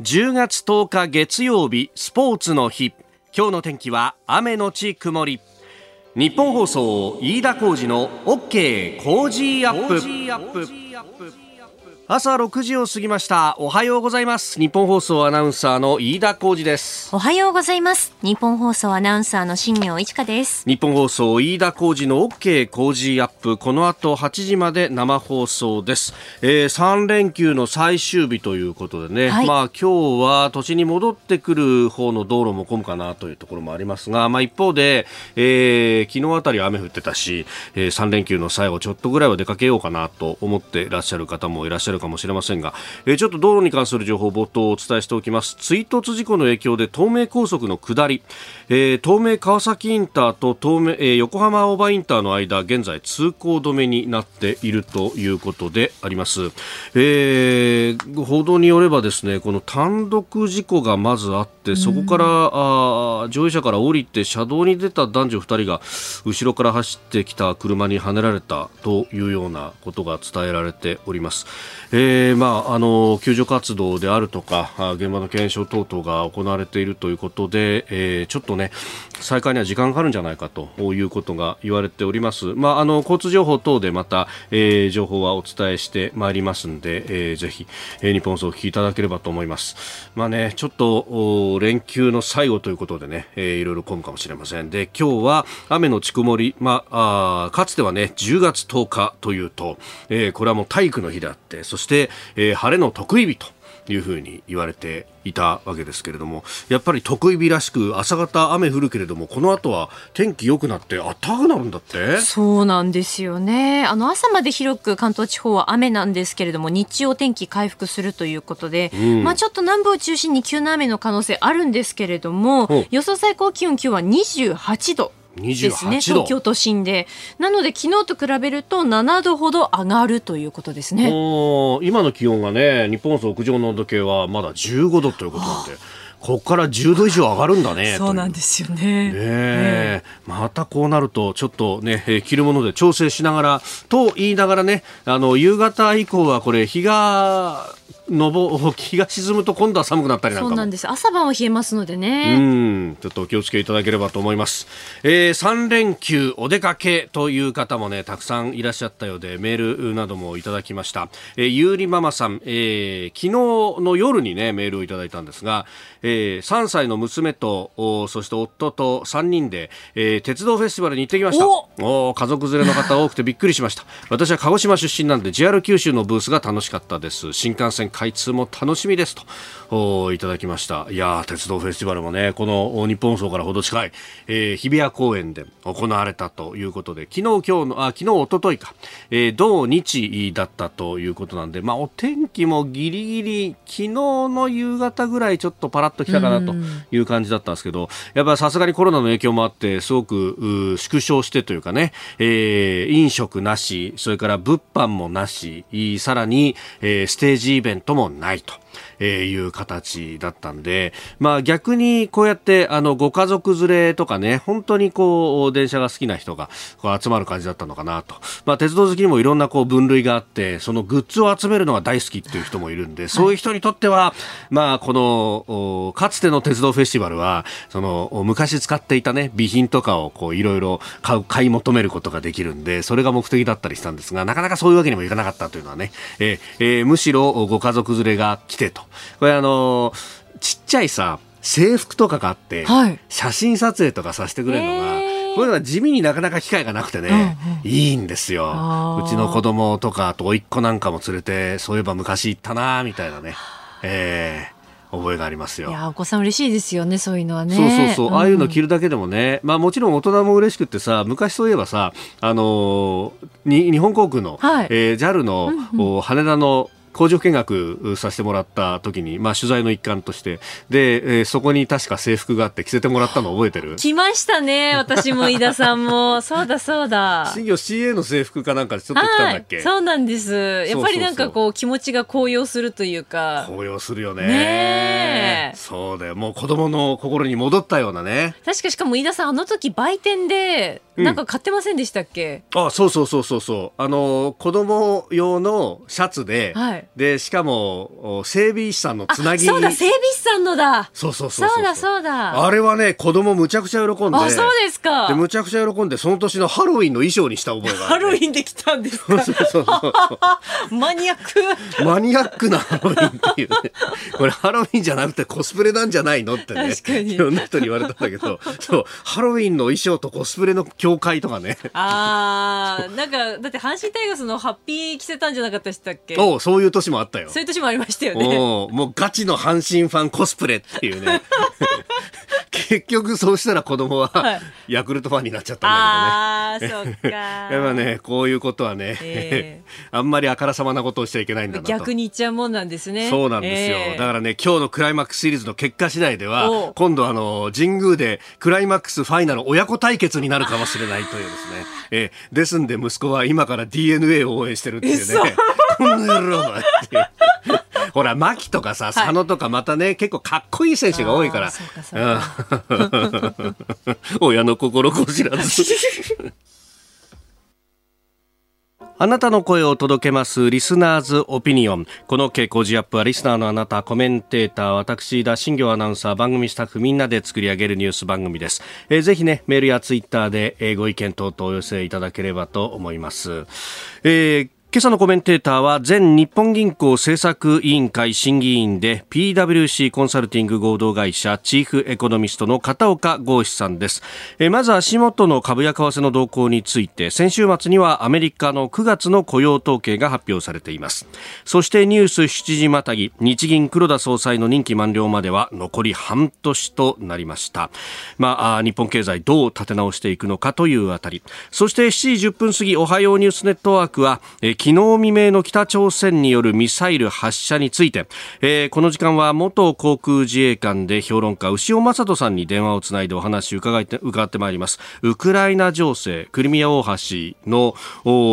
10月10日月曜日スポーツの日。今日の天気は雨のち曇り。ニッポン放送飯田浩司の OK Cozy up。朝6時を過ぎました。おはようございます。ニッポン放送アナウンサーの飯田浩司です。おはようございます。ニッポン放送アナウンサーの新行市佳です。ニッポン放送飯田浩司の OK Cozy up。この後8時まで生放送です、えー、3連休の最終日ということでね、はい、まあ今日は土地に戻ってくる方の道路も混むかなというところもありますがまあ一方で、えー、昨日あたり雨降ってたし、えー、3連休の最後ちょっとぐらいは出かけようかなと思っていらっしゃる方もいらっしゃるるかもしれませんが、えー、ちょっと道路に関する情報を冒頭お伝えしておきます。追突事故の影響で東名高速の下り、えー、東名川崎インターと東名、えー、横浜青葉インターの間現在通行止めになっているということであります、えー、報道によればですねこの単独事故がまずあってそこからあ乗用車から降りて車道に出た男女2人が後ろから走ってきた車にはねられたというようなことが伝えられております。えー、まあ、あの救助活動であるとか現場の検証等々が行われているということで、えー、ちょっとね再開には時間かかるんじゃないかということが言われております。まあ、あの交通情報等でまた、えー、情報はお伝えしてまいりますんで、えー、ぜひ、えー、日本放送をお聞きいただければと思います。まあね、ちょっと連休の最後ということでね、えー、いろいろ混むかもしれません。で、今日は雨のち曇り、まあ、あかつてはね、10月10日というと、えー、これはもう体育の日であって、そして、えー、晴れの得意日というふうに言われていたわけですけれどもやっぱり得意日らしく朝方雨降るけれどもこの後は天気良くなって暖かくなるんだって？そうなんですよね。あの朝まで広く関東地方は雨なんですけれども日中お天気回復するということで、うん、まあちょっと南部を中心に急な雨の可能性あるんですけれども予想最高気温今日は28度ですね東京都心でなので昨日と比べると7度ほど上がるということですね今の気温がね日本屋上の温度計はまだ15度ということなんで。ここから10度以上上がるんだね。そうなんですよね。ねまたこうなると、ちょっとね、えー、着るもので調整しながら、と言いながらね、あの、夕方以降はこれ、日がのぼ日が沈むと今度は寒くなったりなんかそうなんです。朝晩は冷えますのでね。うん。ちょっとお気をつけいただければと思います、えー、3連休お出かけという方もねたくさんいらっしゃったようでメールなどもいただきました、えー、ゆうりママさん、えー、昨日の夜にねメールをいただいたんですが、えー、3歳の娘とおそして夫と3人で、えー、鉄道フェスティバルに行ってきました。お家族連れの方多くてびっくりしました。私は鹿児島出身なんで JR 九州のブースが楽しかったです。新幹線開通も楽しみですといただきました。いや鉄道フェスティバルもねこの日本層からほど近い、えー、日比谷公園で行われたということで昨日今日のあ昨日一昨日か、えー、同日だったということなんでまあお天気もギリギリ昨日の夕方ぐらいちょっとパラッと来たかなという感じだったんですけどやっぱりさすがにコロナの影響もあってすごく縮小してというかね、えー、飲食なしそれから物販もなしさらに、えー、ステージイベントともないと。えー、いう形だったんで、まあ逆にこうやってあのご家族連れとかね、本当にこう電車が好きな人がこう集まる感じだったのかなと。まあ鉄道好きにもいろんなこう分類があって、そのグッズを集めるのが大好きっていう人もいるんで、そういう人にとっては、まあこのかつての鉄道フェスティバルは、その昔使っていたね、備品とかをこういろいろ買う、買い求めることができるんで、それが目的だったりしたんですが、なかなかそういうわけにもいかなかったというのはね、えーえー、むしろご家族連れが来てと。これあのちっちゃいさ制服とかがあって、はい、写真撮影とかさせてくれるのが、こういうのは地味になかなか機会がなくてね、うんうん、いいんですよ。うちの子供とか、あと甥っ子なんかも連れて、そういえば昔行ったなみたいなね。えー覚えがありますよ。いやお子さん嬉しいですよねそういうのはね。そうそうそう、うん、ああいうの着るだけでもね、まあもちろん大人も嬉しくってさ、昔そういえばさ、あのー、日本航空の、はい、えー、JAL の、うんうん、羽田の工場見学させてもらった時に、まあ、取材の一環として。で、えー、そこに確か制服があって着せてもらったの覚えてる？来ましたね私も飯田さんも。そうだそうだ。新業 CA の制服かなんかでちょっと来たんだっけ？そうなんです。やっぱりなんかこう気持ちが高揚するというか。高揚するよね。ねそうだよ。もう子供の心に戻ったようなね。確かしかも飯田さんあの時売店でなんか買ってませんでしたっけ、うん、あそうそうそうそうそう。あの子供用のシャツで、はいはいでしかもお整備士さんのつなぎそうだ整備士さんのだ。そうそうそうそうだそうだ。あれはね子供むちゃくちゃ喜んで。あそうですか。でむちゃくちゃ喜んでその年のハロウィンの衣装にした覚えがある、ハロウィンで来たんですか。そうそうそうマニアック。マニアックなハロウィンっていうね。これハロウィンじゃなくてコスプレなんじゃないのってね。いろんな人に言われたんだけど、そう、ハロウィンの衣装とコスプレの境界とかね。あーなんかだって阪神タイガースのハッピー着せたんじゃなかったでしたっけ？おうそういう年もあったよ。そういう年もありましたよね。もうガチの阪神ファンコスプレっていうね。結局そうしたら子供ははい。ヤクルトファンになっちゃったんだけどね。あーそっか。やっぱね、こういうことはね、えあんまりあからさまなことをしちゃいけないんだなと。逆に言っちゃうもんなんですね。そうなんですよ、ええ。だからね今日のクライマックスシリーズの結果次第でおはう。今度あの神宮でクライマックスファイナル親子対決になるかもしれないというですね、ええ。ですんで息子は今から DNA を応援してるっていう嘘ねこの野郎だっていう ほら牧とかさ佐野とかまたね、結構かっこいい選手が多いから 親の心こ知らず あなたの声を届けますリスナーズオピニオン。この傾向ジアップはリスナーのあなた、コメンテーター、私、田新行アナウンサー、番組スタッフみんなで作り上げるニュース番組です。えーぜひね、メールやツイッターで、えーご意見等々お寄せいただければと思います。えー今朝のコメンテーターは前日本銀行政策委員会審議員で PWC コンサルティング合同会社チーフエコノミストの片岡剛志さんです。えまず足元の株や為替の動向について先週末にはアメリカの9月の雇用統計が発表されています。そしてニュース7時またぎ日銀黒田総裁の任期満了までは残り半年となりました。まあ日本経済どう立て直していくのかというあたりそして7時10分過ぎおはようニュースネットワークは、昨日未明の北朝鮮によるミサイル発射について、えーこの時間は元航空自衛官で評論家牛尾正人さんに電話をつないでお話を伺って伺ってまいります。ウクライナ情勢クリミア大橋の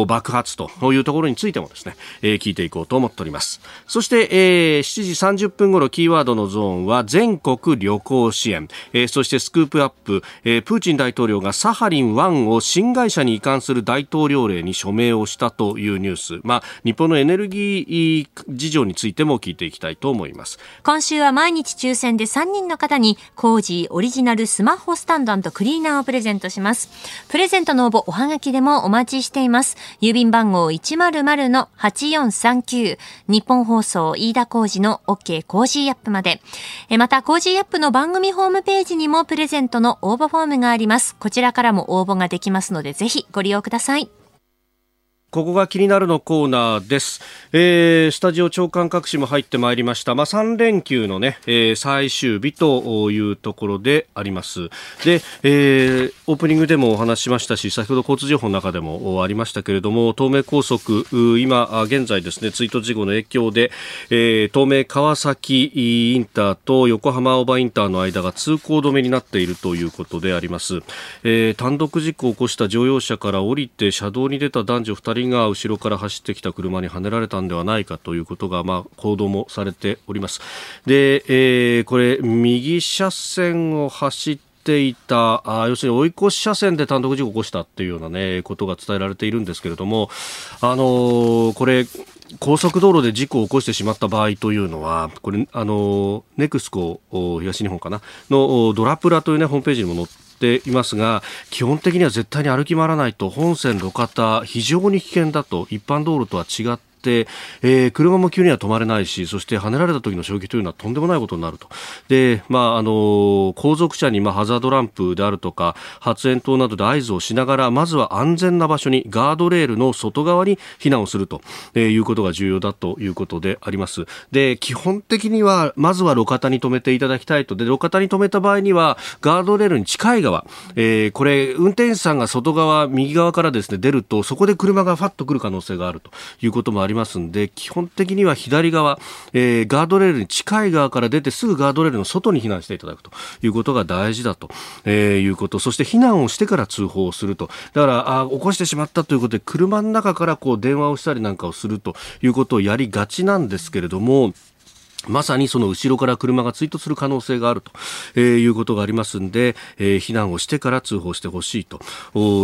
爆発というところについてもですね、えー聞いていこうと思っております。そして、えー7時30分頃キーワードのゾーンは全国旅行支援、えーそしてスクープアップ、えープーチン大統領がサハリン1を新会社に移管する大統領令に署名をしたというニュース、まあ、日本のエネルギー事情についても聞いていきたいと思います今週は毎日抽選で3人の方にコージーオリジナルスマホスタンドクリーナーをプレゼントします。プレゼントの応募おはがきでもお待ちしています。郵便番号100-8439日本放送飯田コージの OK コージーアップまで。えまた Cozy up の番組ホームページにもプレゼントの応募フォームがあります。こちらからも応募ができますのでぜひご利用ください。ここが気になるのコーナーです。えー、スタジオ朝刊各紙も入ってまいりました。まあ、3連休のね、えー最終日というところであります。で、えーオープニングでもお話しましたし、先ほど交通情報の中でもありましたけれども、東名高速、今、現在ですね、追突事故の影響で、えー東名川崎インターと横浜青葉インターの間が通行止めになっているということであります。えー単独事故を起こした乗用車から降りて車道に出た男女2人が後ろから走ってきた車にはねられたんではないかということが、まあ、報道もされております。で、えーこれ、右車線を走っていたあ要するに追い越し車線で単独事故を起こしたっていうような、ね、ことが伝えられているんですけれども、あのーこれ高速道路で事故を起こしてしまった場合というのはこれ、あのネクスコ東日本かなのドラプラという、ね、ホームページにも載ていますが基本的には絶対に歩き回らないと本線路肩非常に危険だと一般道路とは違って、えー車も急には止まれないしそして跳ねられた時の衝撃というのはとんでもないことになると。で、まああの後続車に、まあ、ハザードランプであるとか発煙筒などで合図をしながらまずは安全な場所にガードレールの外側に避難をすると、えーいうことが重要だということであります。で基本的にはまずは路肩に止めていただきたいと。で路肩に止めた場合にはガードレールに近い側、えーこれ運転手さんが外側右側からですね出るとそこで車がファッと来る可能性があるということもありますんで基本的には左側、えーガードレールに近い側から出てすぐガードレールの外に避難していただくということが大事だと、えーいうこと。そして避難をしてから通報をすると。だからあ起こしてしまったということで車の中からこう電話をしたりなんかをするということをやりがちなんですけれどもまさにその後ろから車が追突する可能性があると、え、いうことがありますんで、えー、避難をしてから通報してほしいと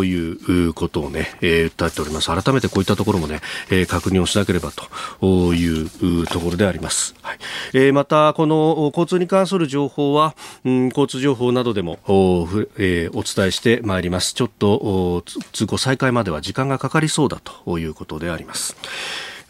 いうことをね、えー、訴えております。改めてこういったところもね、えー、確認をしなければというところであります。はいえー、また、この交通に関する情報は、うん、交通情報などでもお,、えー、お伝えしてまいります。ちょっと通行再開までは時間がかかりそうだということであります。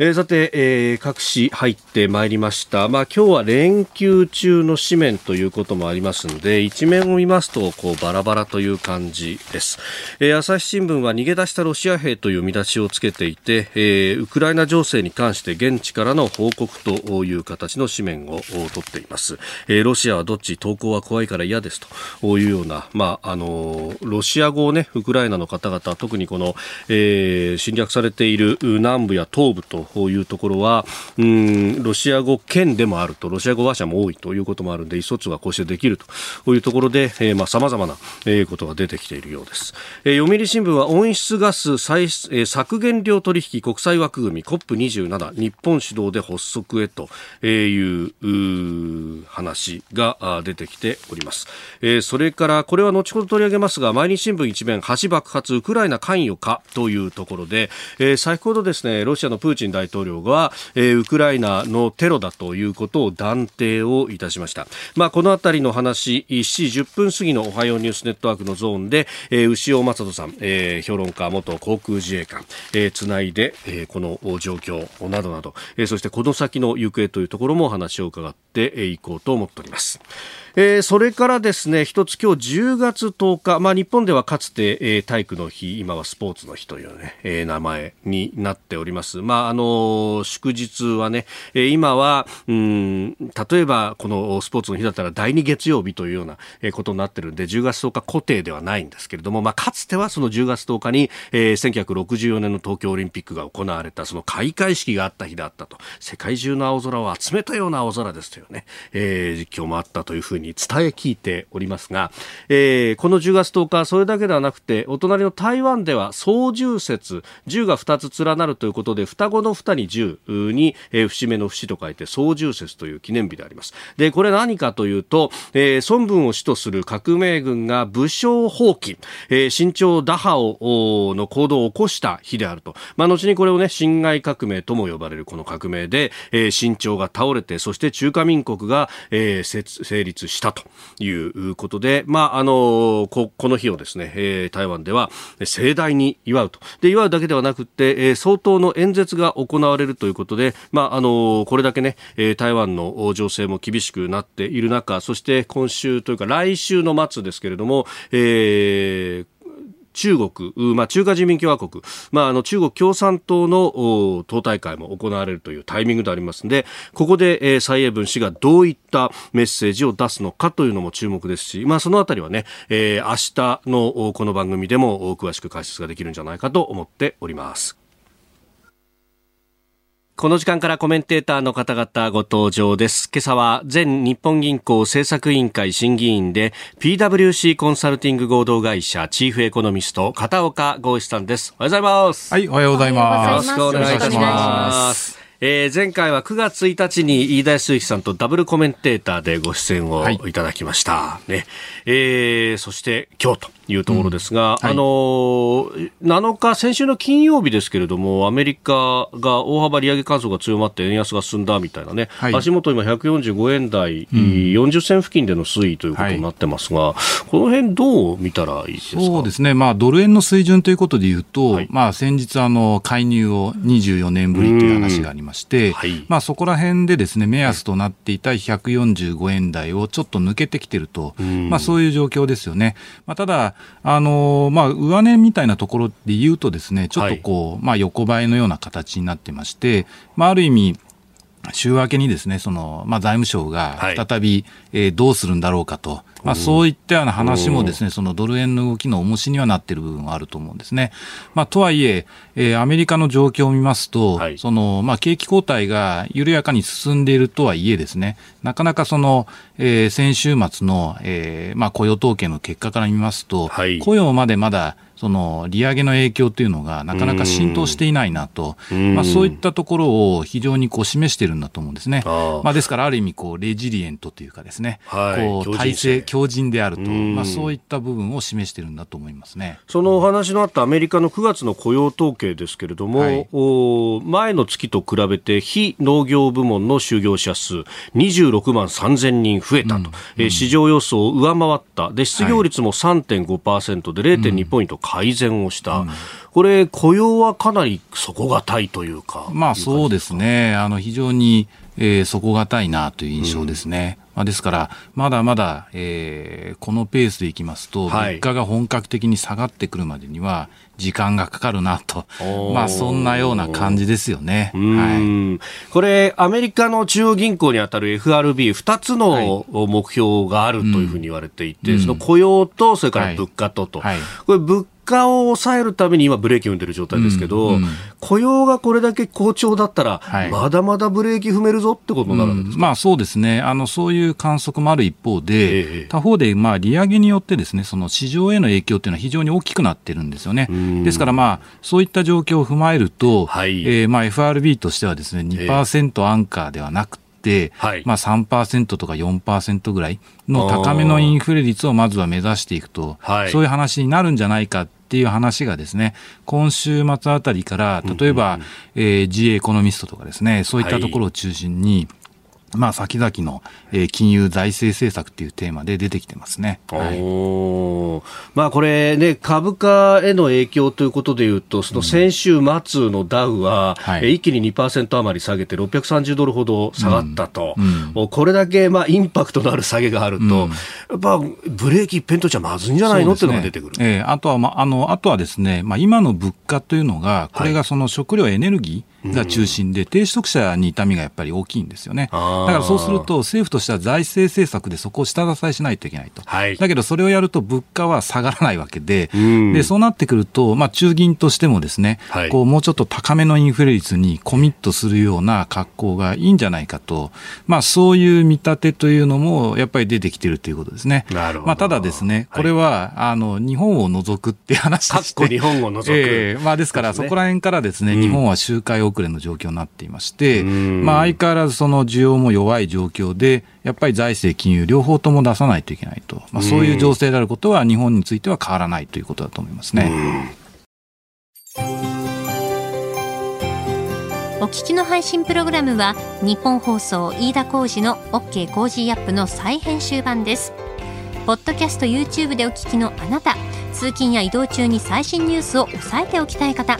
えー、さて、えー、各紙入ってまいりました。まあ今日は連休中の紙面ということもありますので、一面を見ますと、こうバラバラという感じです。えー、朝日新聞は逃げ出したロシア兵という見出しをつけていて、えー、ウクライナ情勢に関して現地からの報告という形の紙面を取っています。えー、ロシアはどっち投稿は怖いから嫌ですというような、まあ、あの、ロシア語をね、ウクライナの方々、特にこの、えー、侵略されている南部や東部というところはうんロシア語圏でもあるとロシア語話者も多いということもあるので意思疎通がこうしてできるというところでさまざ、まな、えー、ことが出てきているようです、えー、読売新聞は温室ガス再、えー、削減量取引国際枠組み COP27 日本主導で発足へという話が出てきております、えー、それからこれは後ほど取り上げますが毎日新聞一面橋爆発ウクライナ関与かというところで、えー、先ほどですねロシアのプーチン大大統領が、えー、ウクライナのテロだということを断定をいたしました。まあ、このあたりの話、7時10分過ぎのおはようニュースネットワークのゾーンで、えー、牛尾正人さん、えー、評論家、元航空自衛官、えー、つないで、えー、この状況などなど、えー、そしてこの先の行方というところもお話を伺っていこうと思っております。えー、それからですね一つ今日10月10日、まあ、日本ではかつて、えー、体育の日今はスポーツの日というね、えー、名前になっております、まああの祝日はね、えー、今はうん例えばこのスポーツの日だったら第2月曜日というような、ことになってるんで10月10日固定ではないんですけれども、まあ、かつてはその10月10日に、えー、1964年の東京オリンピックが行われたその開会式があった日だったと。世界中の青空を集めたような青空ですというね、えー、実況もあったというふうにに伝え聞いておりますが、えー、この10月10日それだけではなくてお隣の台湾では双十節十が2つ連なるということで双子の二に十に、えー、節目の節と書いて双十節という記念日であります。でこれ何かというと、えー、孫文を主とする革命軍が武将放棄、えー、新朝打破をの行動を起こした日であると、まあ、後にこれをね辛亥革命とも呼ばれるこの革命で、えー、新朝が倒れてそして中華民国が、えー、成立したということで、まあ、あのこ、この日をですね、え、台湾では盛大に祝うと。で、祝うだけではなくて、えー、相当の演説が行われるということで、まあ、あのこれだけね、え、台湾の情勢も厳しくなっている中、そして今週というか来週の末ですけれども、えー、中国、まあ、中華人民共和国、まあ、あの中国共産党の党大会も行われるというタイミングでありますのでここで、えー、蔡英文氏がどういったメッセージを出すのかというのも注目ですし、まあ、そのあたりはね、えー、明日のこの番組でも詳しく解説ができるんじゃないかと思っております。この時間からコメンテーターの方々ご登場です。今朝は前日本銀行政策委員会審議員で PWC コンサルティング合同会社チーフエコノミスト片岡剛志さんです。おはようございます。はい、おはようございます。よろしくお願いいたします。えー、前回は9月1日に飯田康之さんとダブルコメンテーターでご出演をいただきました。はい、ねえー、そして今日というところですが、うん。はい、あの7日、先週の金曜日ですけれども、アメリカが大幅利上げ観測が強まって円安が進んだみたいなね、はい、足元今145円台、うん、40銭付近での推移ということになってますが、はい、この辺どう見たらいいですか？そうですね、まあ、ドル円の水準ということでいうと、はい、まあ、先日あの、介入を24年ぶりという話がありまして、まあ、そこら辺でですね、目安となっていた145円台をちょっと抜けてきてると、まあ、そういう状況ですよね。まあ、ただ、あのまあ、上値みたいなところで言うとですね、ちょっとこう、はい、まあ、横ばいのような形になってまして、まあ、ある意味、週明けにですね、その、まあ、財務省が再び、はい、えー、どうするんだろうかと、まあ、そういったような話もですね、そのドル円の動きの重しにはなっている部分はあると思うんですね。まあ、とはいえ、えー、アメリカの状況を見ますと、はい、その、まあ、景気後退が緩やかに進んでいるとはいえですね、なかなかその、えー、先週末の、えー、まあ、雇用統計の結果から見ますと、はい、雇用までまだその利上げの影響というのがなかなか浸透していないなと、まあ、そういったところを非常にこう示しているんだと思うんですね。まあ、ですから、ある意味こう、レジリエントというかですね、はい、こう体制、強靭であると、まあ、そういった部分を示しているんだと思いますね。そのお話のあったアメリカの9月の雇用統計ですけれども、はい、お前の月と比べて、非農業部門の就業者数、26万3000人増えたと、うん。えー、市場予想を上回った、で失業率も3.5%で0.2ポイント改善をした。うんこれ、雇用はかなり底堅いというか。まあそうですね。あの、非常に、えー、底堅いなという印象ですね。うん、まあ、ですから、まだまだ、えー、このペースでいきますと、物価が本格的に下がってくるまでには、時間がかかるなと、まあそんなような感じですよね。はい、これ、アメリカの中央銀行にあたる FRB、2つの目標があるというふうに言われていて、はい、その雇用と、それから物価とと、はい、これ物価を抑えるために今、ブレーキを踏んでる状態ですけど、うんうん、雇用がこれだけ好調だったら、はい、まだまだブレーキ踏めるぞってことになるんです、うん、まあ、そうですね。あの、そういう観測もある一方で、ええ、他方で、まあ、利上げによってですねその市場への影響というのは非常に大きくなってるんですよね。ですから、まあ、そういった状況を踏まえると、はい、えー、まあ、FRB としてはですね2%アンカーではなくて、はい、まあ3%とか4%ぐらいの高めのインフレ率をまずは目指していくと、はい、そういう話になるんじゃないかっていう話がですね、今週末あたりから、例えば、うんうん、えー、G エコノミストとかですね、そういったところを中心に、はいまあ、先々の、えー、金融財政政策っていうテーマで出てきてますね。はい、まあ、これね、株価への影響ということでいうと、その先週末のダウは、うんはい、一気に2%余り下げて、630ドルほど下がったと、うん。うん、これだけ、まあ、インパクトのある下げがあると、やっぱブレーキ一辺とじゃまずいんじゃないの、っていうのが出てくる。えー、あとは、まあ、あのあとはですね、まあ、今の物価というのが、これがその食料エネルギー、が中心で、低所得者に痛みがやっぱり大きいんですよね。だからそうすると、政府としては財政政策でそこを下支えしないといけないと。はい、だけど、それをやると物価は下がらないわけで、でそうなってくると、まあ、中銀としてもですね、はい、こうもうちょっと高めのインフレ率にコミットするような格好がいいんじゃないかと、まあ、そういう見立てというのもやっぱり出てきてるということですね。なるほど。まあ、ただですね、これは、はい、あの日本を除くって話でして、日本を除く、えーまあ、ですから、そこら辺からですね、日本は周回遅れの状況になっていまして、まあ、相変わらずその需要も弱い状況で、やっぱり財政、金融両方とも出さないといけないと、まあ、そういう情勢であることは日本については変わらないということだと思いますね。お聞きの配信プログラムは日本放送飯田浩司の OK コージーアップの再編集版です。ポッドキャスト YouTube でお聞きのあなた、通勤や移動中に最新ニュースを押さえておきたい方、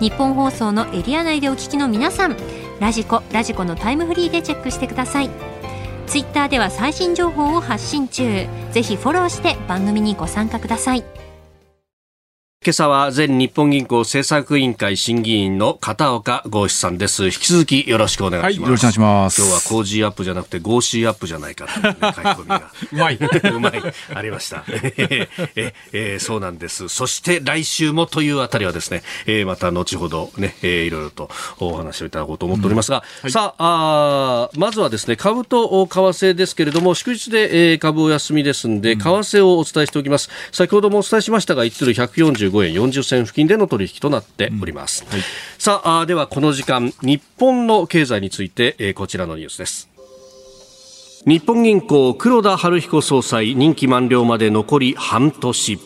日本放送のエリア内でお聞きの皆さんラジコラジコのタイムフリーでチェックしてください。ツイッターでは最新情報を発信中。ぜひフォローして番組にご参加ください。今朝は前日本銀行政策委員会審議員の片岡剛士さんです。引き続きよろしくお願いします。はい、よろしくお願いします。今日は Cozy up じゃなくてゴーシーアップじゃないかという、ね、書き込みが。うまい。うまい。ありました。ええー、そうなんです。そして来週もというあたりはですね、えー、また後ほどね、えー、いろいろとお話をいただこうと思っておりますが、うんはい、さああ、まずはですね、株と為替ですけれども、祝日で、えー、株お休みですんで、為替をお伝えしておきます。先ほどもお伝えしましたが、1ドル145円40銭付近での取引となっております、うんはい、さあではこの時間日本の経済について、えー、こちらのニュースです。日本銀行黒田晴彦総裁任期満了まで残り半年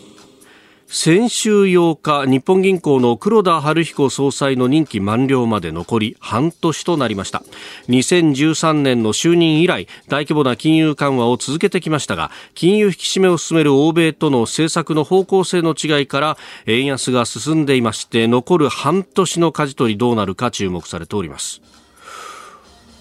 先週8日日本銀行の黒田晴彦総裁の任期満了まで残り半年となりました。2013年の就任以来大規模な金融緩和を続けてきましたが金融引き締めを進める欧米との政策の方向性の違いから円安が進んでいまして残る半年の舵取りどうなるか注目されております。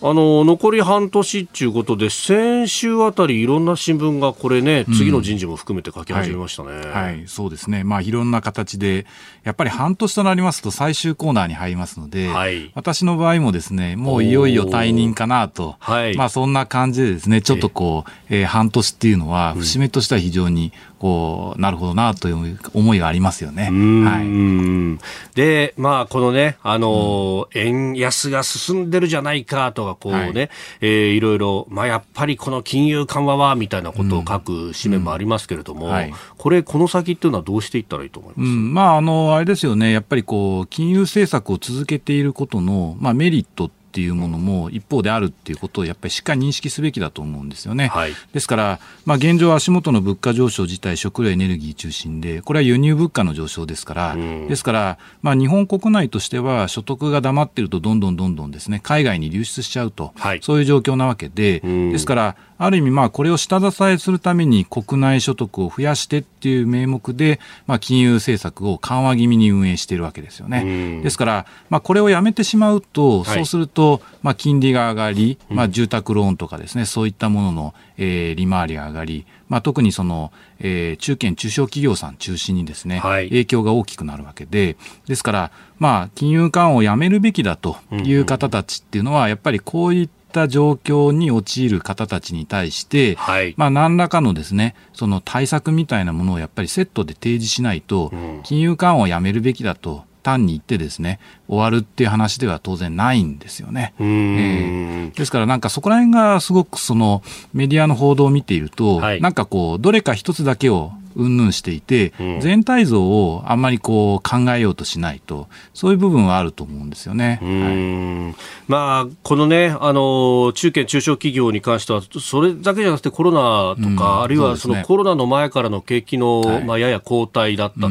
あの残り半年っていうことで先週あたりいろんな新聞がこれね、次の人事も含めて書き始めましたね、はい、はい、そうですね。まあいろんな形でやっぱり半年となりますと最終コーナーに入りますので、はい、私の場合もですねもういよいよ退任かなと、はい、まあそんな感じでですねちょっとこう、えー、半年っていうのは節目としては非常にこう、なるほどなという思いがありますよね。はい、で、まあ、このね、あの、うん、円安が進んでるじゃないかとか、こうね、はい、えー、いろいろ、まあ、やっぱりこの金融緩和は、みたいなことを書く紙面もありますけれども、うんはい、これ、この先っていうのはどうしていったらいいと思います、うん、まあ、あの、あれですよね、やっぱりこう、金融政策を続けていることの、まあ、メリットっていうものも一方であるっていうことをやっぱりしっかり認識すべきだと思うんですよね。はい、ですから、まあ、現状足元の物価上昇自体食料エネルギー中心でこれは輸入物価の上昇ですから、ですから、まあ、日本国内としては所得が黙っているとどんどんどんどんですね海外に流出しちゃうと、はい、そういう状況なわけで、ですからある意味、まあ、これを下支えするために国内所得を増やしてっていう名目で、まあ、金融政策を緩和気味に運営しているわけですよね。ですから、まあ、これをやめてしまうと、そうすると、まあ、金利が上がり、まあ、住宅ローンとかですね、そういったものの、えー、利回りが上がり、まあ、特にその、えー、中堅中小企業さん中心にですね、はい、影響が大きくなるわけで、ですから、まあ、金融緩和をやめるべきだという方たちっていうのは、やっぱりこういったった状況に陥る方たちに対して、はい、まあ、何らかのですね、その対策みたいなものをやっぱりセットで提示しないと、金融緩和をやめるべきだと。単に言ってですね終わるっていう話では当然ないんですよね。えー、ですからなんかそこら辺がすごくそのメディアの報道を見ていると、はい、なんかこうどれか一つだけを云々していて、うん、全体像をあんまりこう考えようとしないと、そういう部分はあると思うんですよね。はい、まあ、このね、あの、中堅中小企業に関しては、それだけじゃなくてコロナとか、うん、あるいはそのコロナの前からの景気の、はい、まあ、やや後退だったと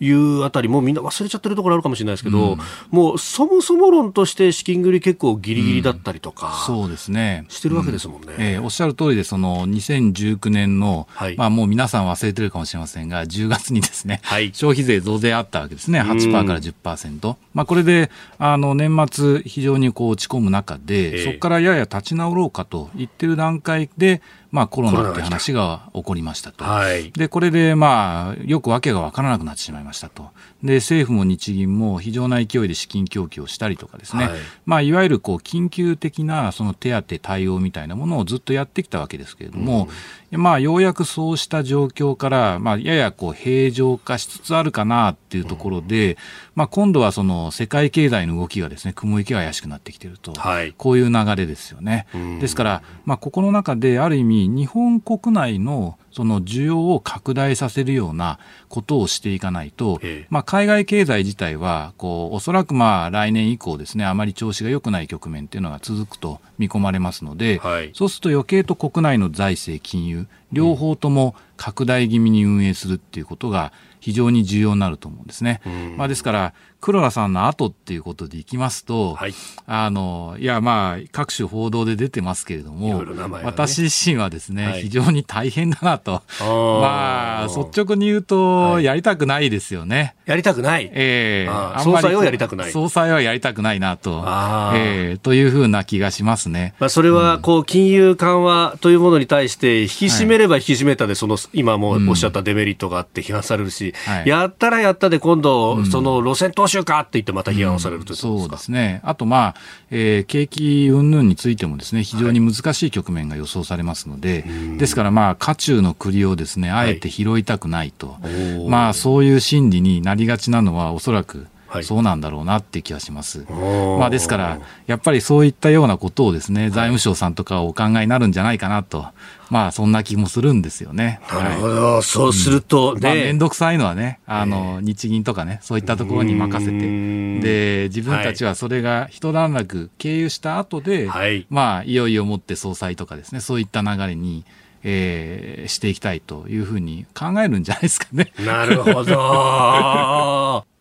いうあたり、もうみんな忘れちゃってるところあるかもしれないですけど、うん、もうそもそも論として資金繰り結構ギリギリだったりとか、そうですね。してるわけですもんね。えー、おっしゃる通りで、その2019年の、はい、まあもう皆さん忘れてるかもしれませんが、10月にですね、はい、消費税増税あったわけですね、8%から10%。まあ、これで、あの、年末、非常にこう落ち込む中で、そこからやや立ち直ろうかと言ってる段階で、まあ、コロナって話が起こりましたと。はい、で、これで、まあ、よく訳が分からなくなってしまいましたと。で、政府も日銀も非常な勢いで資金供給をしたりとかですね、はい、まあ、いわゆるこう、緊急的なその手当対応みたいなものをずっとやってきたわけですけれども、うん、まあ、ようやくそうした状況から、まあ、ややこう、平常化しつつあるかなっていうところで、うん、まあ、今度はその、世界経済の動きがですね、雲行きが怪しくなってきていると、はい、こういう流れですよね。うん、ですから、まあ、ここの中で、ある意味、日本国内のその需要を拡大させるようなことをしていかないと、まあ、海外経済自体はこうおそらくまあ来年以降ですねあまり調子が良くない局面っていうのが続くと見込まれますので、はい、そうすると余計と国内の財政金融両方とも拡大気味に運営するっていうことが非常に重要になると思うんですね。まあ、ですから黒田さんの後っていうことでいきますと、はい、あの、いや、まあ、各種報道で出てますけれども、ね、私自身はですね、はい、非常に大変だなと。まあ、率直に言うと、やりたくないですよね。やりたくない。ええ。ー、総裁をやりたくない。総裁はやりたくないなと。ええー、というふうな気がしますね。まあ、それは、こう、金融緩和というものに対して、引き締めれば引き締めたで、その、今もおっしゃったデメリットがあって批判されるし、はい、やったらやったで、今度、その路線投資週かって言ってまた批判をされるということですか、うん、そうですね。あと、まあ、えー、景気云々についてもですね、非常に難しい局面が予想されますので、はい、ですからまあ、渦中の栗をですね、あえて拾いたくないと。はい、まあ、そういう心理になりがちなのはおそらく、そうなんだろうなって気がします。まあ、ですから、やっぱりそういったようなことをですね、財務省さんとかお考えになるんじゃないかなと、まあ、そんな気もするんですよね。なるほど、はい、そうすると、ね、まあ、めんどくさいのはね、あの、日銀とかね、そういったところに任せて、で、自分たちはそれが一段落経由した後で、はい、まあ、いよいよもって総裁とかですね、そういった流れに、えー、していきたいというふうに考えるんじゃないですかね。なるほど。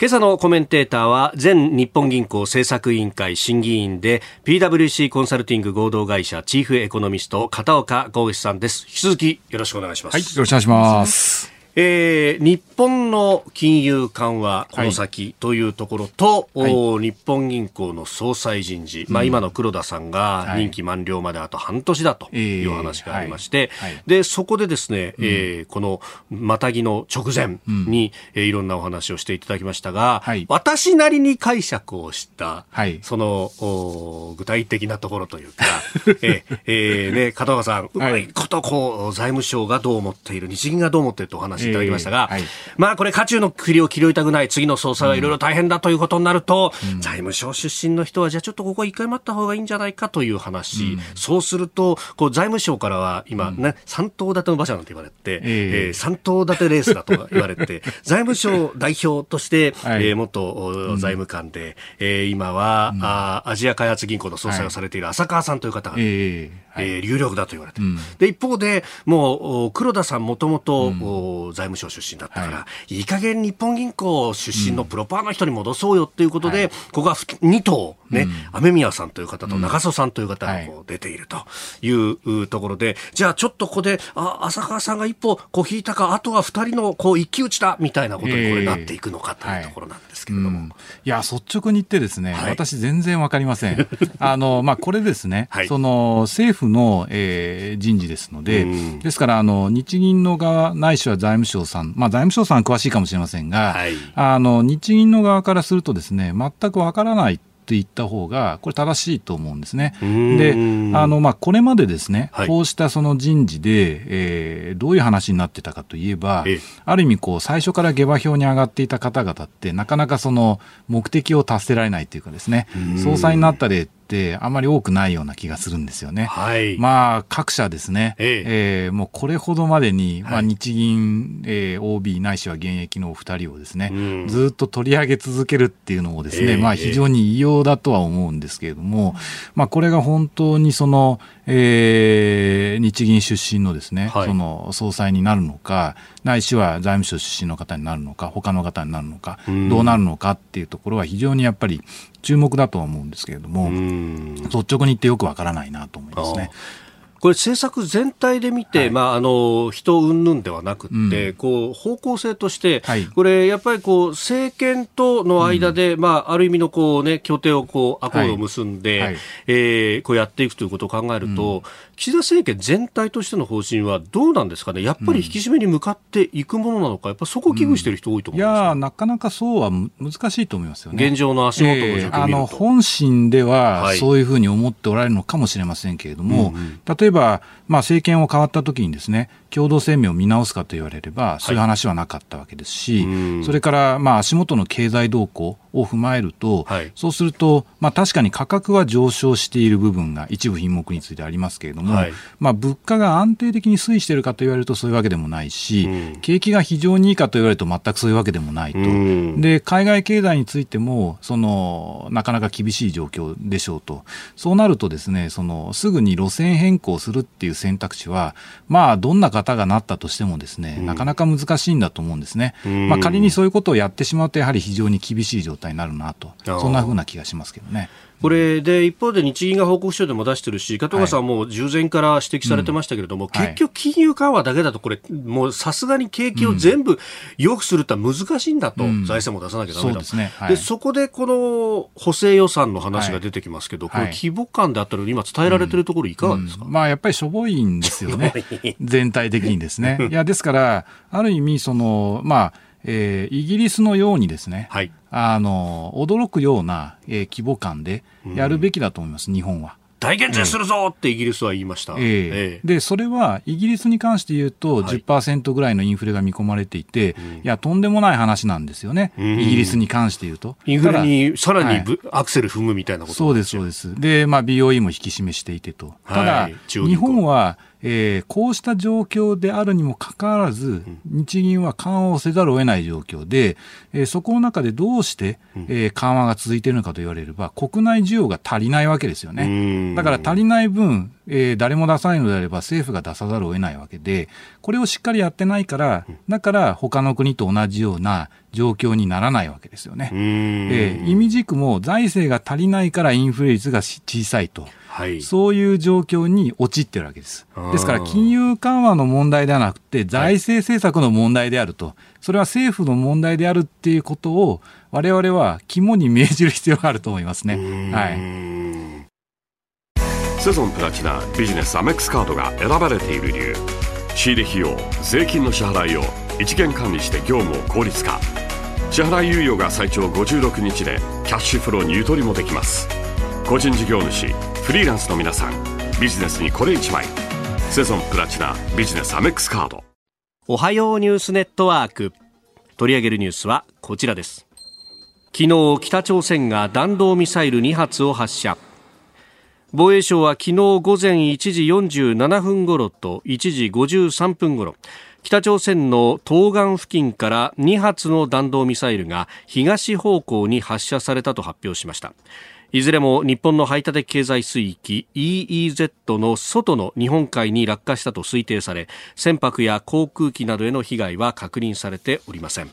今朝のコメンテーターは前日本銀行政策委員会審議員で PWC コンサルティング合同会社チーフエコノミスト片岡剛志さんです。引き続きよろしくお願いします。はいよろしくお願いします。えー、日本の金融緩和、この先というところと、はい、日本銀行の総裁人事、まあ、今の黒田さんが任期満了まであと半年だという話がありまして、はい。はい、でそこでですね、うん、えー、このまたぎの直前に、うん、えー、いろんなお話をしていただきましたが、私なりに解釈をした、そのお具体的なところというか、えーえーね、片岡さん、うまいことこう財務省がどう思っている、日銀がどう思っているとお話いただきましたが、えーはい、まあこれ、渦中の栗を切りをいたくない、次の総裁はいろいろ大変だということになると、うん、財務省出身の人は、じゃあちょっとここ一回待った方がいいんじゃないかという話、うん、そうすると、こう財務省からは今ね、三頭立ての馬車なんて言われて、えー、三頭立てレースだと言われて、財務省代表として、はい、えー、元財務官で、うん、えー、今は、うん、あアジア開発銀行の総裁をされている浅川さんという方が、えーはい、えー、有力だと言われて、うん、で一方でもう黒田さんもともと財務省出身だったから、はい、いい加減日本銀行出身のプロパーの人に戻そうよということで、うん、ここは2頭ね、うん、雨宮さんという方と長曽さんという方がこう出ているというところで、じゃあちょっとここであ浅川さんが一歩こう引いたかあとは2人のこう一騎打ちだみたいなことにこれなっていくのかというところなんですけれども、えーはい、いや率直に言ってですね、はい、私全然わかりません。あのまあこれですね、その政府の、えー、人事ですので、ですからあの日銀の側ないしは財務省さん、まあ財務省さん詳しいかもしれませんが、あの日銀の側からするとですね全くわからないって言った方が、これ正しいと思うんですね。で、あの、まあ、これまでですね、はい、こうしたその人事で、えー、どういう話になってたかといえば、えある意味、こう、最初から下馬評に上がっていた方々って、なかなかその目的を達せられないというかですね、総裁になったでってあまり多くないような気がするんですよね。はい、まあ各社ですね、ええ。えー、もうこれほどまでに、まあ、日銀、えー、OB ないしは現役のお二人をですね、うん、ずっと取り上げ続けるっていうのもですね、えー、まあ非常に異様だとは思うんですけれども、まあこれが本当にその、えー、日銀出身のですね、はい、その総裁になるのか、ないしは財務省出身の方になるのか、他の方になるのか、どうなるのかっていうところは非常にやっぱり注目だとは思うんですけれども、率直に言ってよくわからないなと思いますね。これ政策全体で見て、はい、まあ、あの人云々ではなくて、うん、こう方向性として、はい、これやっぱりこう政権との間で、うん、まあ、ある意味のこう、ね、協定をこうアコードを結んで、はい、えー、こうやっていくということを考えると、うん、岸田政権全体としての方針はどうなんですかね、やっぱり引き締めに向かっていくものなのか、やっぱそこを危惧している人多いと思うん、いやなかなかそうは難しいと思いますよね。現状の足元のえー、あの本心ではそういうふうに思っておられるのかもしれませんけれども、うんうん、例えば、まあ、政権を変わった時にですね、共同声明を見直すかと言われれば、そういう話はなかったわけですし、はい、それから、まあ、足元の経済動向を踏まえると、はい、そうすると、まあ、確かに価格は上昇している部分が一部品目についてありますけれども、はい、まあ、物価が安定的に推移しているかと言われるとそういうわけでもないし、景気が非常にいいかと言われると全くそういうわけでもないと。で、海外経済についても、その、なかなか厳しい状況でしょうと。そうなるとですね、その、すぐに路線変更するっていう選択肢は、まあ、どんな方がなったとしてもですね、なかなか難しいんだと思うんですね。まあ、仮にそういうことをやってしまうと、やはり非常に厳しい状態になるなと、そんなふうな気がしますけどね。これで一方で日銀が報告書でも出してるし、加藤さんも従前から指摘されてましたけれども、はい。うん、結局、金融緩和だけだと、これ、もうさすがに景気を全部良くするって難しいんだと、うん、財政も出さなきゃだめだそで、はい、そこでこの補正予算の話が出てきますけど、これ、規模感であったり、今、伝えられてるところ、いかがですか、まあ、やっぱりしょぼいんですよね、全体的にですね。いやですから、ある意味その、まあえー、イギリスのようにですね、はい、あの驚くような、えー、規模感でやるべきだと思います、日本は。大減税するぞってイギリスは言いました、えー、えー、でそれはイギリスに関して言うと10%ぐらいのインフレが見込まれていて、はい、いやとんでもない話なんですよね、イギリスに関して言うと。インフレにさらに、はい、アクセル踏むみたいなことそうです、そうです。で、まあ、BOE も引き締めしていてと。ただ、はい、日本はえー、こうした状況であるにもかかわらず、日銀は緩和をせざるを得ない状況で、えー、そこの中でどうして、えー、緩和が続いているのかと言われれば、国内需要が足りないわけですよね。だから足りない分、えー、誰も出さないのであれば政府が出さざるを得ないわけで、これをしっかりやってないから、だから他の国と同じような状況にならないわけですよね。えー、意味軸も財政が足りないからインフレ率が小さいと。はい、そういう状況に陥ってるわけです。ですから金融緩和の問題ではなくて財政政策の問題であると、それは政府の問題であるっていうことを我々は肝に銘じる必要があると思いますね。はい。セゾンプラチナビジネスアメックスカードが選ばれている理由。仕入れ費用税金の支払いを一元管理して業務を効率化。支払い猶予が最長56日でキャッシュフローにゆとりもできます。個人事業主フリーランスの皆さんビジネスにこれ1枚。セゾンプラチナビジネスアメックスカード。おはようニュースネットワーク。取り上げるニュースはこちらです。昨日北朝鮮が弾道ミサイル2発を発射。防衛省は昨日午前1時47分ごろと1時53分ごろ北朝鮮の東岸付近から2発の弾道ミサイルが東方向に発射されたと発表しました。いずれも日本の排他的経済水域 EEZ の外の日本海に落下したと推定され船舶や航空機などへの被害は確認されておりません。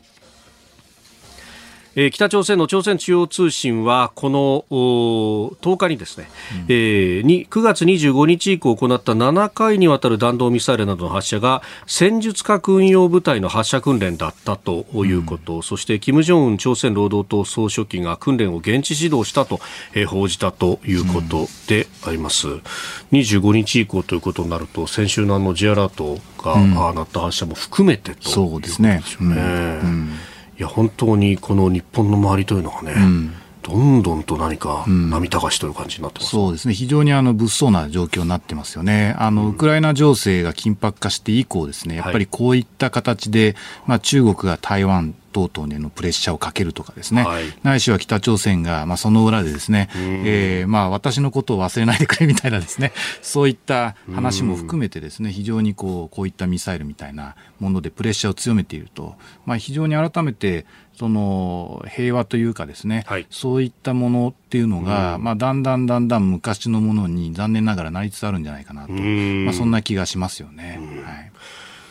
えー、北朝鮮の朝鮮中央通信はこの10日にですね、うん、えー、に9月25日以降行った7回にわたる弾道ミサイルなどの発射が戦術核運用部隊の発射訓練だったということ、うん、そして金正恩朝鮮労働党総書記が訓練を現地指導したと、えー、報じたということであります、うん、25日以降ということになると先週のあの J アラートが、うん、鳴った発射も含めてとそうですね。うんいや本当にこの日本の周りというのはね、うん、どんどんと何か波高しという感じになってます、うん、そうですね、非常にあの物騒な状況になってますよね、あの、ウクライナ情勢が緊迫化して以降、ですねやっぱりこういった形で、まあ、中国が台湾等々へのプレッシャーをかけるとかですね、はい、ないしは北朝鮮が、まあ、その裏でですね、えー、まあ、私のことを忘れないでくれみたいなですね、そういった話も含めてですね、非常にこう、こういったミサイルみたいなものでプレッシャーを強めていると、まあ、非常に改めて、その平和というかですね、はい、そういったものっていうのが、まあ、だんだんだんだん昔のものに残念ながらなりつつあるんじゃないかなと、まあ、そんな気がしますよね。はい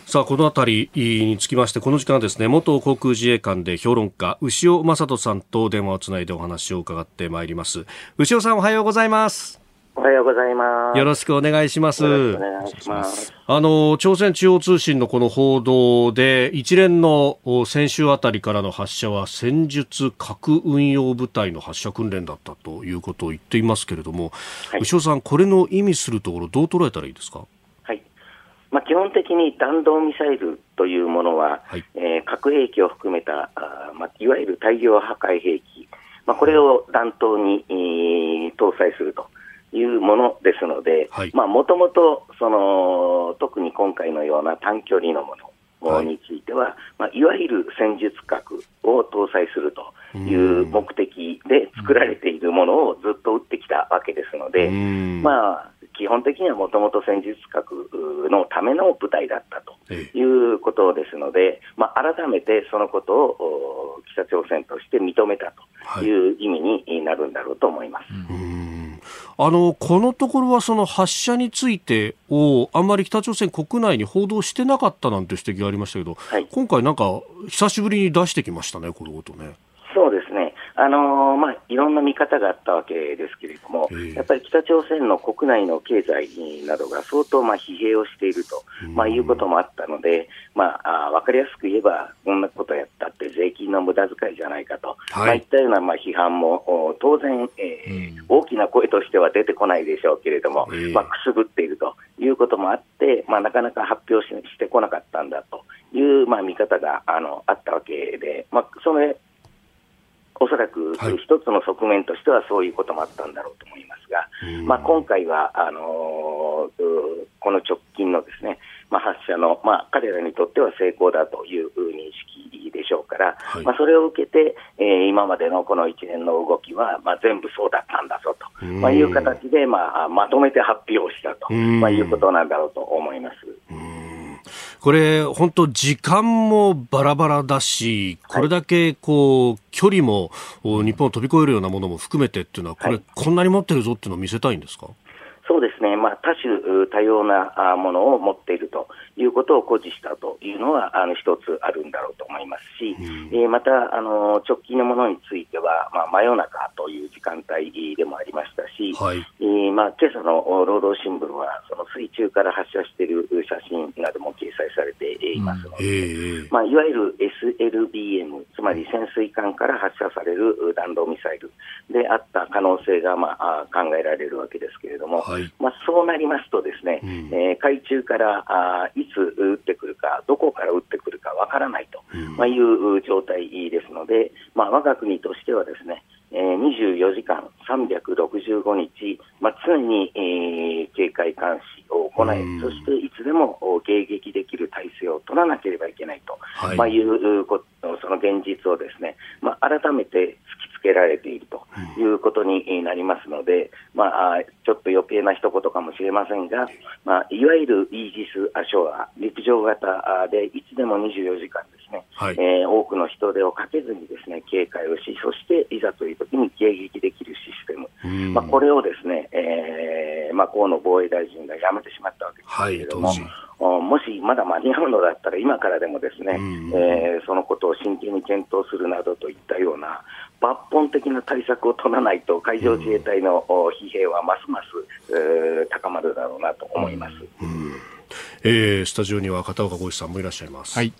さあこのあたりにつきましてこの時間はですね元航空自衛官で評論家牛尾正人さんと電話をつないでお話を伺ってまいります牛尾さんおはようございますおはようございます。よろしくお願いします。お願いします。あの、朝鮮中央通信のこの報道で、一連の先週あたりからの発射は戦術核運用部隊の発射訓練だったということを言っていますけれども、はい、牛尾さん、これの意味するところ、どう捉えたらいいですか？まあ、基本的に弾道ミサイルというものは、はい、えー、核兵器を含めたあ、まあ、いわゆる大量破壊兵器、まあ、これを弾頭に、搭載するというものですので、もともと特に今回のような短距離のものについては、はいまあ、いわゆる戦術核を搭載するという目的で作られているものをずっと撃ってきたわけですので、まあ、基本的にはもともと戦術核のための部隊だったということですので、まあ、改めてそのことを北朝鮮として認めたとい。う意味になるんだろうと思います。はいあのこのところはその発射についてをあんまり北朝鮮国内に報道してなかったなんて指摘がありましたけど、はい、今回なんか久しぶりに出してきましたね、このことね。あのー、まあ、いろんな見方があったわけですけれども、やっぱり北朝鮮の国内の経済などが相当まあ疲弊をしていると、まあ、いうこともあったので、まあ、わかりやすく言えば、こんなことやったって税金の無駄遣いじゃないかと、はい。まあ、いったようなまあ批判も当然、えー、大きな声としては出てこないでしょうけれども、まあ、くすぶっているということもあって、まあ、なかなか発表ししてこなかったんだという、まあ、見方があのあったわけで、まあ、それおそらく一つの側面としてはそういうこともあったんだろうと思いますが、まあ、今回はあのー、この直近のですね、まあ、発射の、まあ、彼らにとっては成功だという認識でしょうから、はい、まあ、それを受けて、えー、今までのこの一連の動きは、まあ、全部そうだったんだぞと、まあ、いう形で、まあ、まとめて発表したと、まあ、いうことなんだろうと思います。これ、本当、時間もバラバラだし、これだけこう、距離も日本を飛び越えるようなものも含めてっていうのは、これ、こんなに持ってるぞっていうのを見せたいんですか？そうですね、まあ、多種多様なものを持っているということを誇示したというのは、あの一つあるんだろうと思いますし、うん、えー、またあの直近のものについては、まあ、真夜中間帯でもありましたし、し、はい、えー、まあ今朝の労働新聞は、その水中から発射している写真なども掲載されていますので、うん、まあ、いわゆる SLBM、つまり潜水艦から発射される弾道ミサイルであった可能性が、まあ、考えられるわけですけれども、はい、まあ、そうなりますとですね、うん、えー、海中からあいつ撃ってくるか、どこから撃ってくるかわからないと、まあ、いう状態ですので、まあ、我が国としてはですね、えー、24時間365日、まあ、常に、えー、警戒監視を行い、そしていつでも迎撃できる体制を取らなければいけないと、はい、まあ、いうことその現実をですね、まあ、改めて突きつけられているということになりますので、まあ、ちょっと余計な一言かもしれませんが、まあ、いわゆるイージス・アショア、陸上型でいつでも24時間ですね、はい、えー、多くの人手をかけずにですね警戒をし、そしていざという時に迎撃できるシステム、まあ、これをですね、えーまあ、河野防衛大臣がやめてしまったわけですけれども。はいもしまだ間に合うのだったら、今からでもですね、えー、そのことを真剣に検討するなどといったような、抜本的な対策を取らないと、海上自衛隊の疲弊はますます、えー、高まるだろうなと思います、えー、スタジオには片岡浩一さんもいらっしゃいます。はい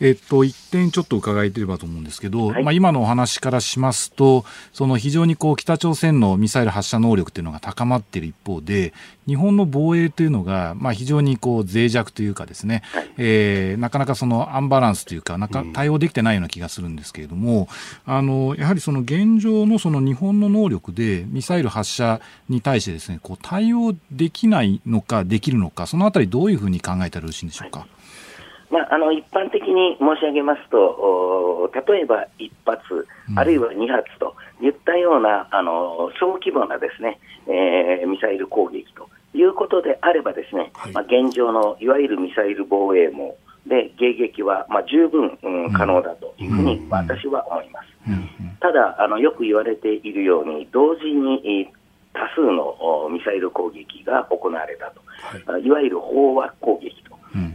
えっと、一点ちょっと伺えればと思うんですけど、はい、まあ、今のお話からしますと、その非常にこう北朝鮮のミサイル発射能力というのが高まっている一方で、日本の防衛というのが、まあ、非常にこう脆弱というかですね、はい、えー、なかなかそのアンバランスというか、なんか対応できてないような気がするんですけれども、うん、あのやはりその現状のその日本の能力でミサイル発射に対してですね、こう対応できないのか、できるのか、そのあたりどういうふうに考えたらよろしいんでしょうか？はいまあ、あの一般的に申し上げますと、例えば1発、あるいは2発といったようなあの小規模なですね、えー、ミサイル攻撃ということであれば、ですね、はい、まあ、現状のいわゆるミサイル防衛網で迎撃は、まあ、十分、うん、可能だというふうに私は思います。ただあの、よく言われているように、同時に多数のミサイル攻撃が行われたと、はい、いわゆる飽和攻撃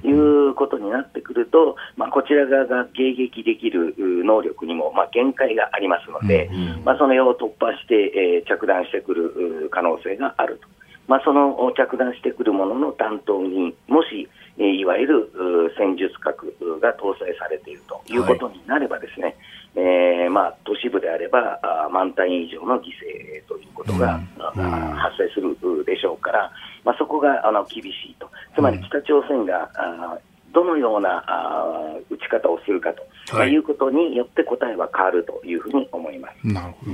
いうことになってくると、まあ、こちら側が迎撃できる能力にも、まあ、限界がありますので、まあ、その世を突破して、えー、着弾してくる可能性があると。まあ、その着弾してくるものの担当にもし、えー、いわゆる戦術核が搭載されているということになればですね、はい、えー、まあ、都市部であればあ万単位以上の犠牲ということが、うん、発生するでしょうから、まあ、そこがあの厳しいと、つまり北朝鮮が、あどのようなあ打ち方をするかと、はい、いうことによって答えは変わるというふうに思います。なるほど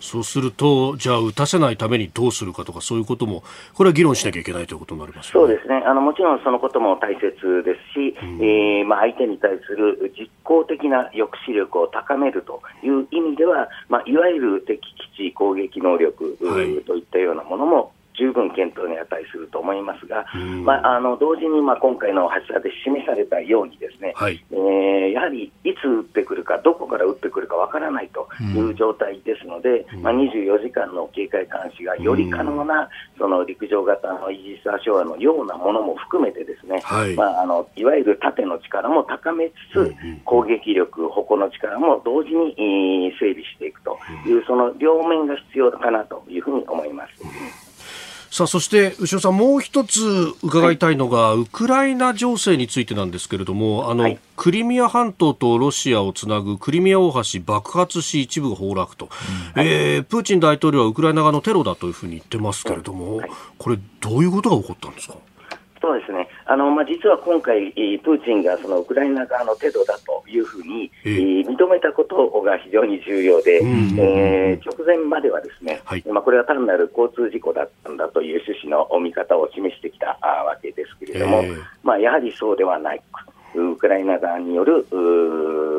そうすると、じゃあ、打たせないためにどうするかとか、そういうことも、これは議論しなきゃいけないということになります、ね、そうですね。あの、もちろんそのことも大切ですし、うん、えー、まあ、相手に対する実効的な抑止力を高めるという意味では、まあ、いわゆる敵基地攻撃能力といったようなものも、十分検討に値すると思いますが、まあ、あの同時にまあ今回の発射で示されたように、ですね、はい、えー、やはりいつ撃ってくるか、どこから撃ってくるかわからないという状態ですので、まあ、24時間の警戒監視がより可能なその陸上型のイージス・アショアのようなものも含めて、ですね、はい。まあ、あのいわゆる縦の力も高めつつ、攻撃力、矛の力も同時に整備していくという、その両面が必要かなというふうに思います。さあそして牛尾さんもう一つ伺いたいのが、はい、ウクライナ情勢についてなんですけれどもあの、はい、クリミア半島とロシアをつなぐクリミア大橋爆発し一部が崩落と、うん、えー、プーチン大統領はウクライナ側のテロだというふうに言ってますけれども、はい、これどういうことが起こったんですか？そうですね、あのまあ、実は今回、プーチンがそのウクライナ側のテロだというふうに、えー、認めたことが非常に重要で、えー、直前まではですね、はい、まあ、これは単なる交通事故だったんだという趣旨の見方を示してきたわけですけれども、えー、まあ、やはりそうではない。ウクライナ側による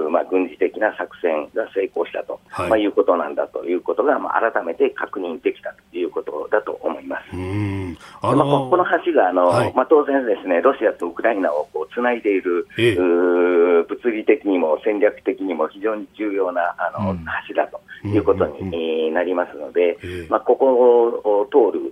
まあ、軍事的な作戦が成功したと、はい。まあ、いうことなんだということが、まあ、改めて確認できたということだと思います。うん。あのー、まあ、この橋があの、はい、まあ、当然ですね、ロシアとウクライナをこうつないでいる、え物理的にも戦略的にも非常に重要なあの、うん、橋だということになりますので、まあ、ここを通る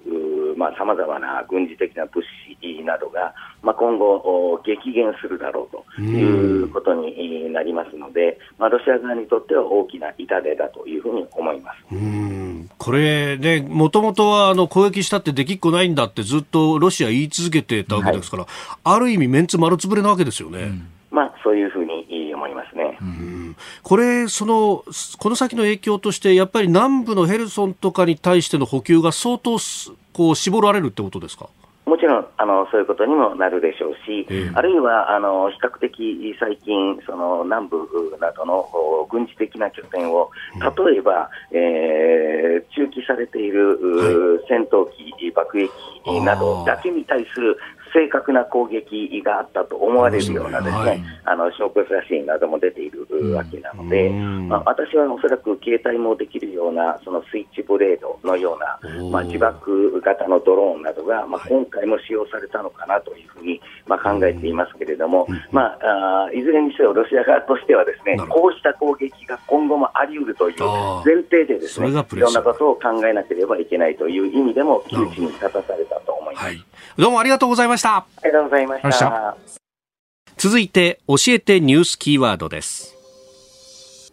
さまざ、まな軍事的な物資などが、まあ、今後、激減するだろうということになりますので、まあ、ロシア側にとっては大きな痛手だというふうに思います。うんこれね、もともとはあの攻撃したってできっこないんだってずっとロシア言い続けてたわけですから、はい、ある意味メンツ丸つぶれなわけですよね。うん、まあ、そういうふうに思いますね。うん、これ、その、この先の影響として、やっぱり南部のヘルソンとかに対しての補給が相当、こう、絞られるってことですか？もちろんあのそういうことにもなるでしょうし、えー、あるいはあの比較的最近、その南部などの軍事的な拠点を、例えば、うん、えー、駐機されている、はい、戦闘機、爆撃機などだけに対する正確な攻撃があったと思われるようなですね、はい、あの証拠写真なども出ているわけなので、まあ、私はおそらく携帯もできるようなそのスイッチブレードのような、まあ、自爆型のドローンなどが、まあ、今回も使用されたのかなというふうに、まあ、考えていますけれども、まあ、あいずれにせよロシア側としてはですねこうした攻撃が今後もあり得るという前提でですねいろんなことを考えなければいけないという意味でも窮地に立たされたと思います。はいどうもありがとうございました。ありがとうございました。続いて、教えてニュースキーワードです。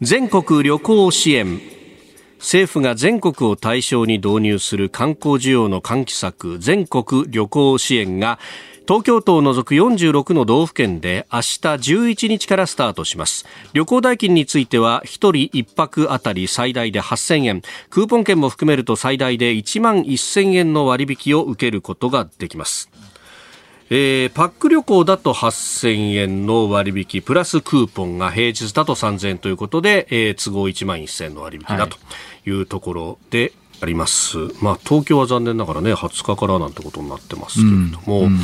全国旅行支援。政府が全国を対象に導入する観光需要の喚起策、全国旅行支援が東京都を除く46の道府県で明日11日からスタートします。旅行代金については1人1泊あたり最大で8000円。クーポン券も含めると最大で1万1000円の割引を受けることができます。えー、パック旅行だと8000円の割引プラスクーポンが平日だと3000円ということで、えー、都合1万1000円の割引だとい。うところであります、はい、まあ、東京は残念ながらね20日からなんてことになってますけれども、うんうん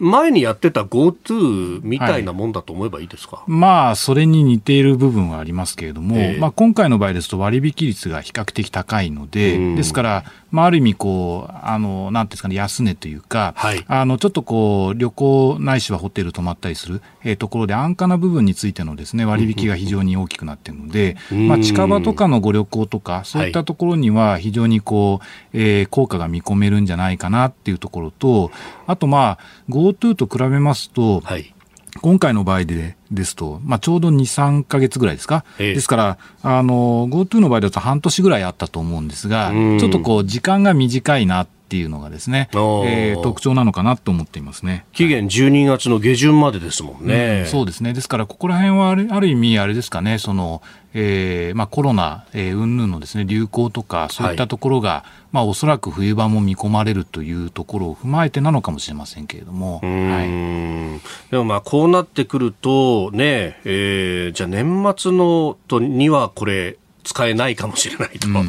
前にやってた GoTo みたいなもんだと思えばいいですか、はい、まあ、それに似ている部分はありますけれども、えー、まあ、今回の場合ですと割引率が比較的高いので、うん、ですから、まあ、ある意味こう、あの、なんですかね、安値というか、はい、あの、ちょっとこう、旅行ないしはホテル泊まったりする、えー、ところで安価な部分についてのですね、割引が非常に大きくなっているので、うん、まあ、近場とかのご旅行とか、そういったところには非常にこう、えー、効果が見込めるんじゃないかなっていうところと、あとまあ、GoTo と比べますと、はい、今回の場合でですと、まあ、ちょうど2、3か月ぐらいですか、えですから、GoTo の場合だと半年ぐらいあったと思うんですが、ちょっとこう、時間が短いなっていうのがですね、えー、特徴なのかなと思っていますね。期限12月の下旬までですもんね、うん、そうですね、ですから、ここら辺はあるある意味、あれですかね、そのえーまあ、コロナ云々、えー、のです、ね、流行とか、そういったところが、はい。まあ、おそらく冬場も見込まれるというところを踏まえてなのかもしれませんけれども、はい、でもまあこうなってくるとね、えー、じゃあ年末のとにはこれ使えないかもしれないと。うんうん、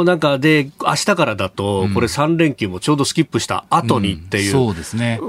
おなんかで、明日からだと、これ3連休もちょうどスキップした後にっていう。うん、そうですね。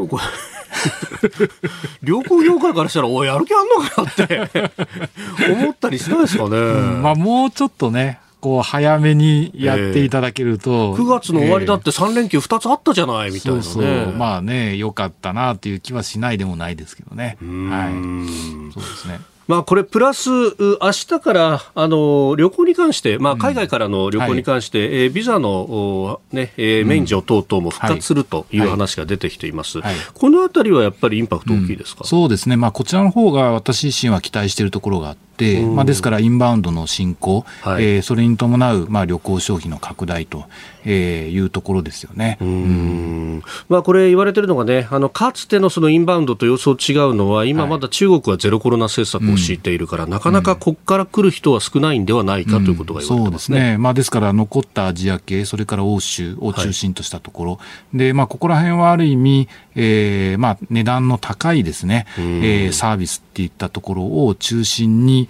旅行 業界からしたら、おい、やる気あんのかよって。思ったりしないですかね。うん、まあ、もうちょっとね、こう早めにやっていただけると、えー、9月の終わりだって3連休2つあったじゃないみたいな、ね、そうそう。まあねよかったなっていう気はしないでもないですけどね。はい。そうですねまあ、これ、プラス、明日からあの旅行に関して、まあ、海外からの旅行に関して、うんはい、えー、ビザの、ねえー、免除等々も復活するという話が出てきています、はい。はい、このあたりはやっぱりインパクト大きいですか、うん、そうですね、まあ、こちらの方が私自身は期待しているところがあって、まあ、ですからインバウンドの進行、はい、えー、それに伴う、まあ、旅行消費の拡大と、えー、いうところですよね。うん。まあ、これ言われてるのがね、あのかつてのそのインバウンドと予想違うのは、今まだ中国はゼロコロナ政策を敷いているから、はい、なかなかここから来る人は少ないんではないかということが言われてますね。うん、そうですね。まあ、ですから残ったアジア系、それから欧州を中心としたところ、はい、で、まあ、ここら辺はある意味、えー、まあ、値段の高いですね、えー、サービスっていったところを中心に、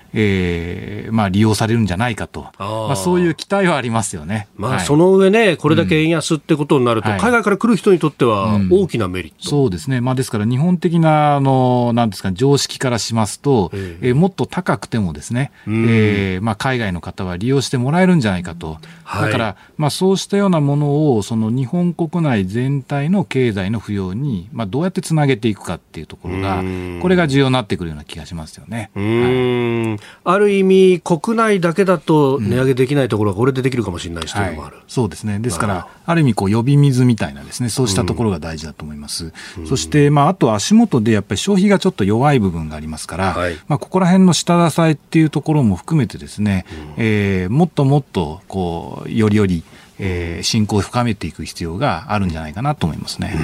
えーまあ、利用されるんじゃないかと、まあ、そういう期待はありますよね、まあ、その上ね、これだけ円安ってことになると、うん、海外から来る人にとっては大きなメリット、うん、そうですね、まあ、ですから日本的なあのなんですか常識からしますと、えー、えー、もっと高くてもですね、うん、えー、まあ、海外の方は利用してもらえるんじゃないかと、だから、まあ、そうしたようなものをその日本国内全体の経済の浮揚に、まあ、どうやってつなげていくかっていうところが、これが重要になってくるような気がしますよね。はいある意味、国内だけだと値上げできないところがこれでできるかもしれないし、というのもある、はい、そうですね、ですから、ある意味こう、呼び水みたいなですね、そうしたところが大事だと思います。うん、そして、まあ、あと足元でやっぱり消費がちょっと弱い部分がありますから、はい、まあ、ここら辺の下支えっていうところも含めてですね、うん、えー、もっともっとこうよりより、えー、信仰を深めていく必要があるんじゃないかなと思いますね。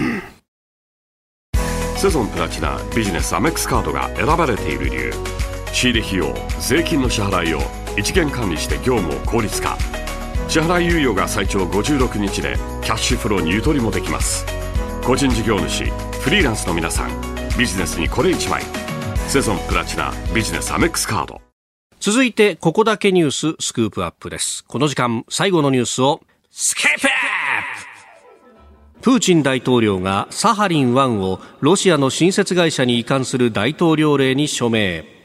セゾンプラチナビジネスアメックスカードが選ばれている理由仕入れ費用税金の支払いを一元管理して業務を効率化。支払い猶予が最長56日でキャッシュフローにゆとりもできます。個人事業主フリーランスの皆さんビジネスにこれ1枚。セゾンプラチナビジネスアメックスカード。続いてここだけニューススクープアップです。この時間最後のニュースをスケーププ!プーチン大統領がサハリン1をロシアの新設会社に移管する大統領令に署名。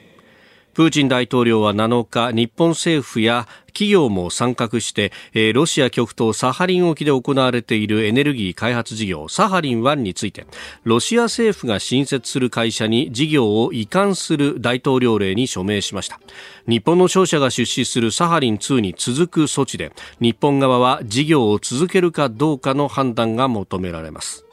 プーチン大統領は7日、日本政府や企業も参画して、ロシア極東サハリン沖で行われているエネルギー開発事業サハリン1について、ロシア政府が新設する会社に事業を移管する大統領令に署名しました。日本の商社が出資するサハリン2に続く措置で、日本側は事業を続けるかどうかの判断が求められます。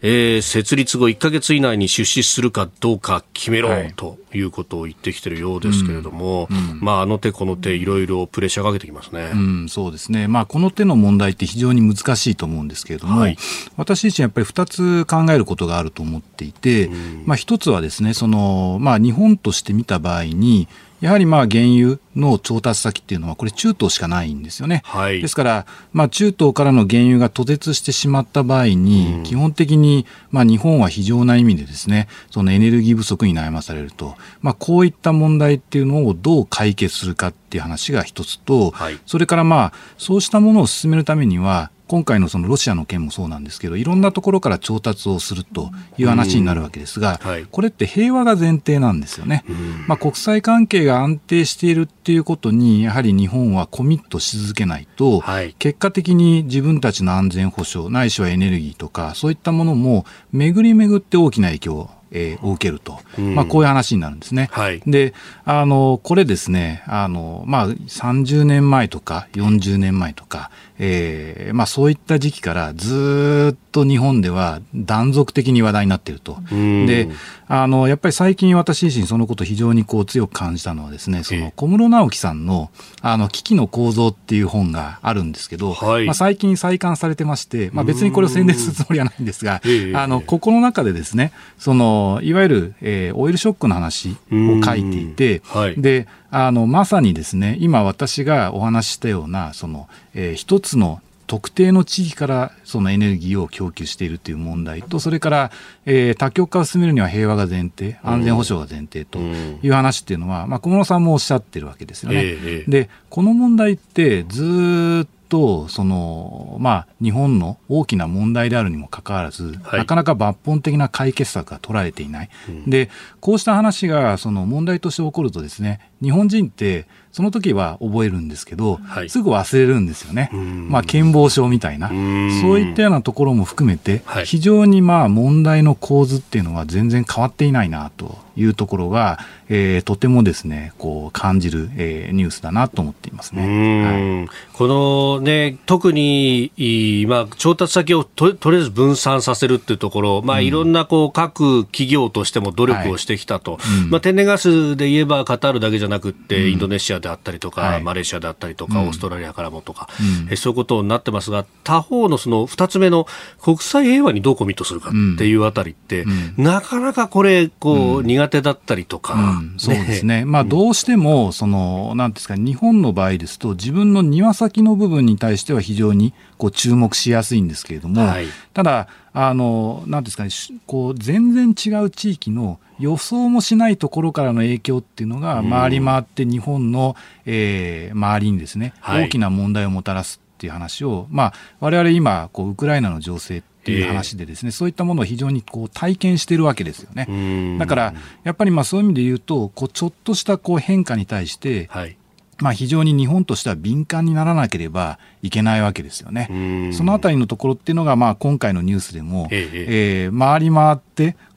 えー、設立後1か月以内に出資するかどうか決めろ、はい、ということを言ってきてるようですけれども、うん。うん、まあ、あの手この手いろいろプレッシャーかけてきますね、うん、そうですね、まあ、この手の問題って非常に難しいと思うんですけれども、はい、私自身やっぱり2つ考えることがあると思っていて、まあ、1つはですねその、まあ、日本として見た場合にやはりまあ原油の調達先っていうのは、これ、中東しかないんですよね。はい、ですから、まあ、中東からの原油が途絶してしまった場合に、基本的にまあ日本は非常な意味でですね、そのエネルギー不足に悩まされると、まあ、こういった問題っていうのをどう解決するかっていう話が一つと、はい、それからまあ、そうしたものを進めるためには、今回のそのロシアの件もそうなんですけど、いろんなところから調達をするという話になるわけですが、はい、これって平和が前提なんですよね。まあ、国際関係が安定しているっていうことに、やはり日本はコミットし続けないと、はい、結果的に自分たちの安全保障、ないしはエネルギーとか、そういったものも巡り巡って大きな影響えー、を受けると、まあ、こういう話になるんですね。はい、であのこれですねあの、まあ、30年前とか40年前とか、えーまあ、そういった時期からずっと日本では断続的に話題になっていると。であのやっぱり最近私自身そのこと非常にこう強く感じたのはですねその小室直樹さんの「あの危機の構造」っていう本があるんですけど、はい、まあ、最近再刊されてまして、まあ、別にこれを宣伝するつもりはないんですが、あのここの中でですねそのいわゆる、えー、オイルショックの話を書いていて、はい、であのまさにですね今私がお話ししたようなその、えー、一つの特定の地域からそのエネルギーを供給しているという問題と、それから、えー、多極化を進めるには平和が前提、安全保障が前提という話っていうのは、まあ、小室さんもおっしゃってるわけですよね。えー、で、この問題ってずっとその、まあ、日本の大きな問題であるにもかかわらず、はい、なかなか抜本的な解決策が取られていない、うん、でこうした話がその問題として起こるとですね日本人ってその時は覚えるんですけど、はい、すぐ忘れるんですよね、まあ、健忘症みたいな、そういったようなところも含めて、非常にまあ問題の構図っていうのは全然変わっていないなというところが、えー、とてもですねこう感じる、えー、ニュースだなと思っていますね、はい、このね特に、まあ、調達先をととりあえず分散させるっていうところ、まあ、いろんなこう各企業としても努力をしてきたと、はいうん、まあ、天然ガスで言えばカタールだけじゃなくて、インドネシアであったりとか、はい、マレーシアであったりとか、オーストラリアからもとか、うん、そういうことになってますが、他方のその2つ目の国際平和にどうコミットするかっていうあたりって、なかなかこれ、こう、苦手だったりとか、そうですね、まあ、どうしても、その、なんですか、日本の場合ですと、自分の庭先の部分に対しては非常にこう注目しやすいんですけれども、はい、ただ、あの、なんですかね、こう、全然違う地域の予想もしないところからの影響っていうのが回り回って日本の、えー、周りにですね、はい、大きな問題をもたらすっていう話を、まあ、我々今、こう、ウクライナの情勢っていう話でですね、えー、そういったものを非常にこう体験しているわけですよね。だから、やっぱりまあそういう意味で言うと、こうちょっとしたこう変化に対して、はい、まあ、非常に日本としては敏感にならなければいけないわけですよね。そのあたりのところっていうのが、まあ、今回のニュースでも、ええ。えー、回り回っって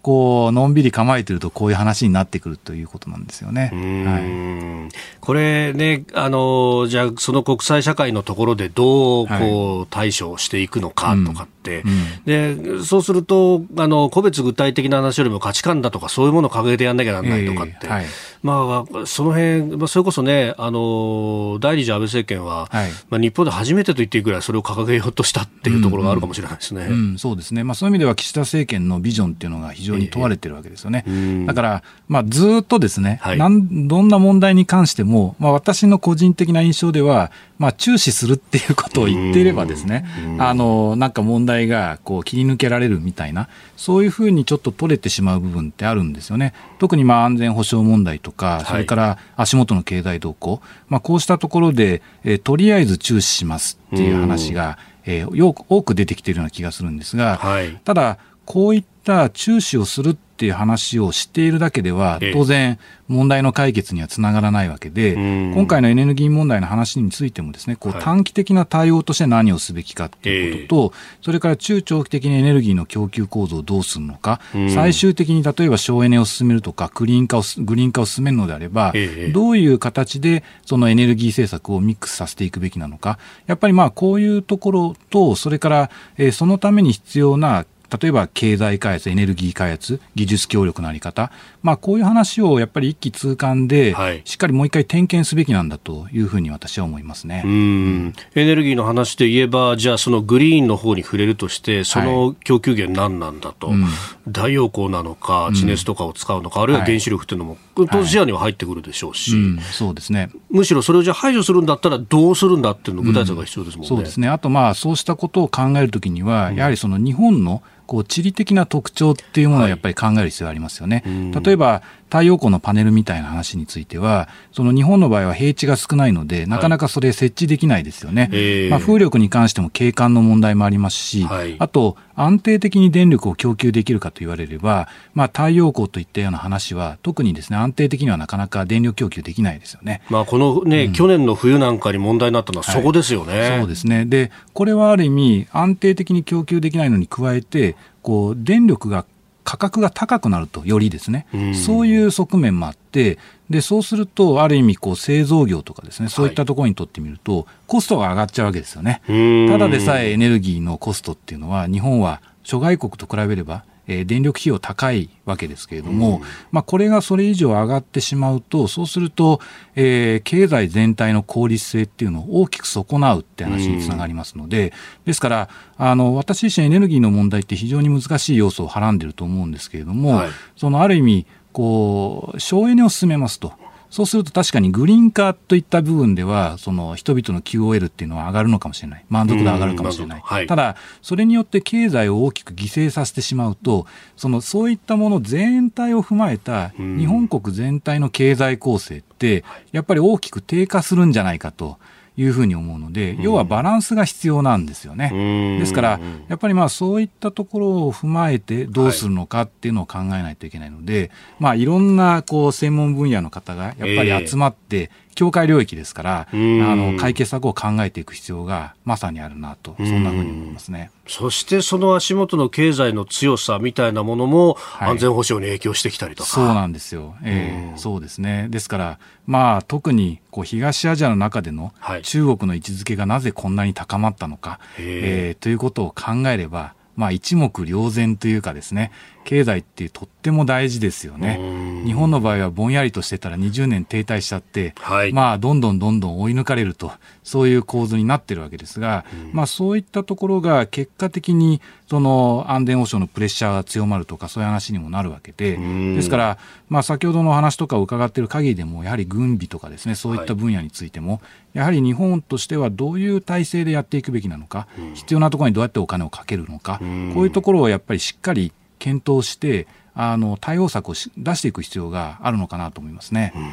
こうのんびり構えてるとこういう話になってくるということなんですよね。はい、これねあのじゃあその国際社会のところでどうこう対処していくのかとかって、うん。うん、でそうするとあの個別具体的な話よりも価値観だとかそういうものを掲げてやんなきゃならないとかって、えーはい、まあその辺、まあ、それこそねあの第二次安倍政権は、はい、まあ日本で初めてと言っていいぐらいそれを掲げようとしたっていうところがあるかもしれないですね。うんうん、そうですね。まあそういう意味では岸田政権のビジョンっていうのが非常に問われてるわけですよね。えー、だから、まあ、ずっとですね、はい、なんどんな問題に関しても、まあ、私の個人的な印象では、まあ、注視するっていうことを言っていればですね、あのなんか問題がこう切り抜けられるみたいな、そういうふうにちょっと取れてしまう部分ってあるんですよね。特にまあ安全保障問題とか、それから足元の経済動向、はい、まあ、こうしたところで、えー、とりあえず注視しますっていう話が、えー、よく多く出てきているような気がするんですが、はい、ただ、こういった注視をするっていう話をしているだけでは、当然、問題の解決にはつながらないわけで、今回のエネルギー問題の話についてもですね、こう短期的な対応として何をすべきかっていうことと、それから中長期的にエネルギーの供給構造をどうするのか、最終的に例えば省エネを進めるとか、グリーン化をグリーン化を進めるのであれば、どういう形でそのエネルギー政策をミックスさせていくべきなのか、やっぱりまあこういうところと、それから、えそのために必要な例えば経済開発、エネルギー開発、技術協力のあり方、まあ、こういう話をやっぱり一気通貫で、しっかりもう一回点検すべきなんだというふうに私は思いますね。うん。エネルギーの話で言えば、じゃあ、そのグリーンの方に触れるとして、その供給源、何なんだと、はいうん、太陽光なのか、地熱とかを使うのか、うん、あるいは原子力というのも、当視野には入ってくるでしょうし、そうですね、むしろそれをじゃあ排除するんだったら、どうするんだっていうの具体策が必要ですもんね。そうですね。あとまあそうしたことを考えるときには、やはりその日本のこう地理的な特徴っていうものをやっぱり考える必要がありますよね。はい、例えば太陽光のパネルみたいな話については、その日本の場合は平地が少ないので、なかなかそれ設置できないですよね。はい、まあ、風力に関しても景観の問題もありますし、はい、あと安定的に電力を供給できるかと言われれば、まあ、太陽光といったような話は、特にですね安定的にはなかなか電力供給できないですよね。まあ、このね、うん、去年の冬なんかに問題になったのはそこですよね。そうですね。で、これはある意味安定的に供給できないのに加えて、こう電力が価格が高くなると、よりですね、うそういう側面もあって、でそうすると、ある意味こう、製造業とかですね、そういったところにとってみると、コストが上がっちゃうわけですよね。ただでさえエネルギーのコストっていうのは、日本は諸外国と比べればえー、電力費用高いわけですけれども、うん、まあ、これがそれ以上上がってしまうと、そうすると、えー、経済全体の効率性っていうのを大きく損なうって話につながりますので、うん、ですから、あの、私自身エネルギーの問題って非常に難しい要素をはらんでると思うんですけれども、はい、そのある意味、こう、省エネを進めますと。そうすると確かにグリーン化といった部分では、その人々の QOL っていうのは上がるのかもしれない。満足度上がるかもしれない。はい、ただ、それによって経済を大きく犠牲させてしまうと、そのそういったもの全体を踏まえた日本国全体の経済構成って、やっぱり大きく低下するんじゃないかと。いうふうに思うので、要はバランスが必要なんですよね。ですから、やっぱりまあそういったところを踏まえてどうするのかっていうのを考えないといけないので、まあいろんなこう専門分野の方がやっぱり集まって、境界領域ですから、あの解決策を考えていく必要がまさにあるなと、そんなふうに思いますね。そしてその足元の経済の強さみたいなものも安全保障に影響してきたりと。か、はい、そうなんですよ、えー、そうですね。ですからまあ特にこう東アジアの中での中国の位置づけがなぜこんなに高まったのか、はい、えー、ということを考えればまあ一目瞭然というかですね経済ってとっても大事ですよね。日本の場合はぼんやりとしてたら20年停滞しちゃって、はい、まあどんどんどんどん追い抜かれると、そういう構図になってるわけですが、まあそういったところが結果的にその安全保障のプレッシャーが強まるとかそういう話にもなるわけで、ですから、まあ先ほどの話とかを伺っている限りでも、やはり軍備とかですね、そういった分野についても、やはり日本としてはどういう体制でやっていくべきなのか、必要なところにどうやってお金をかけるのか、こういうところをやっぱりしっかり検討してあの対応策を出していく必要があるのかなと思いますね。うん。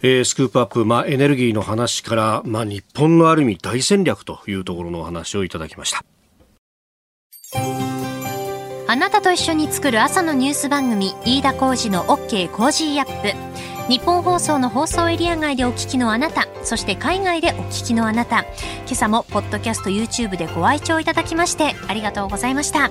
えー、スクープアップ、まあ、エネルギーの話から、まあ、日本のある意味大戦略というところのお話をいただきました。あなたと一緒に作る朝のニュース番組飯田浩司の OK コージーアップ。日本放送の放送エリア外でお聞きのあなたそして海外でお聞きのあなた。今朝もポッドキャスト YouTube でご愛聴いただきましてありがとうございました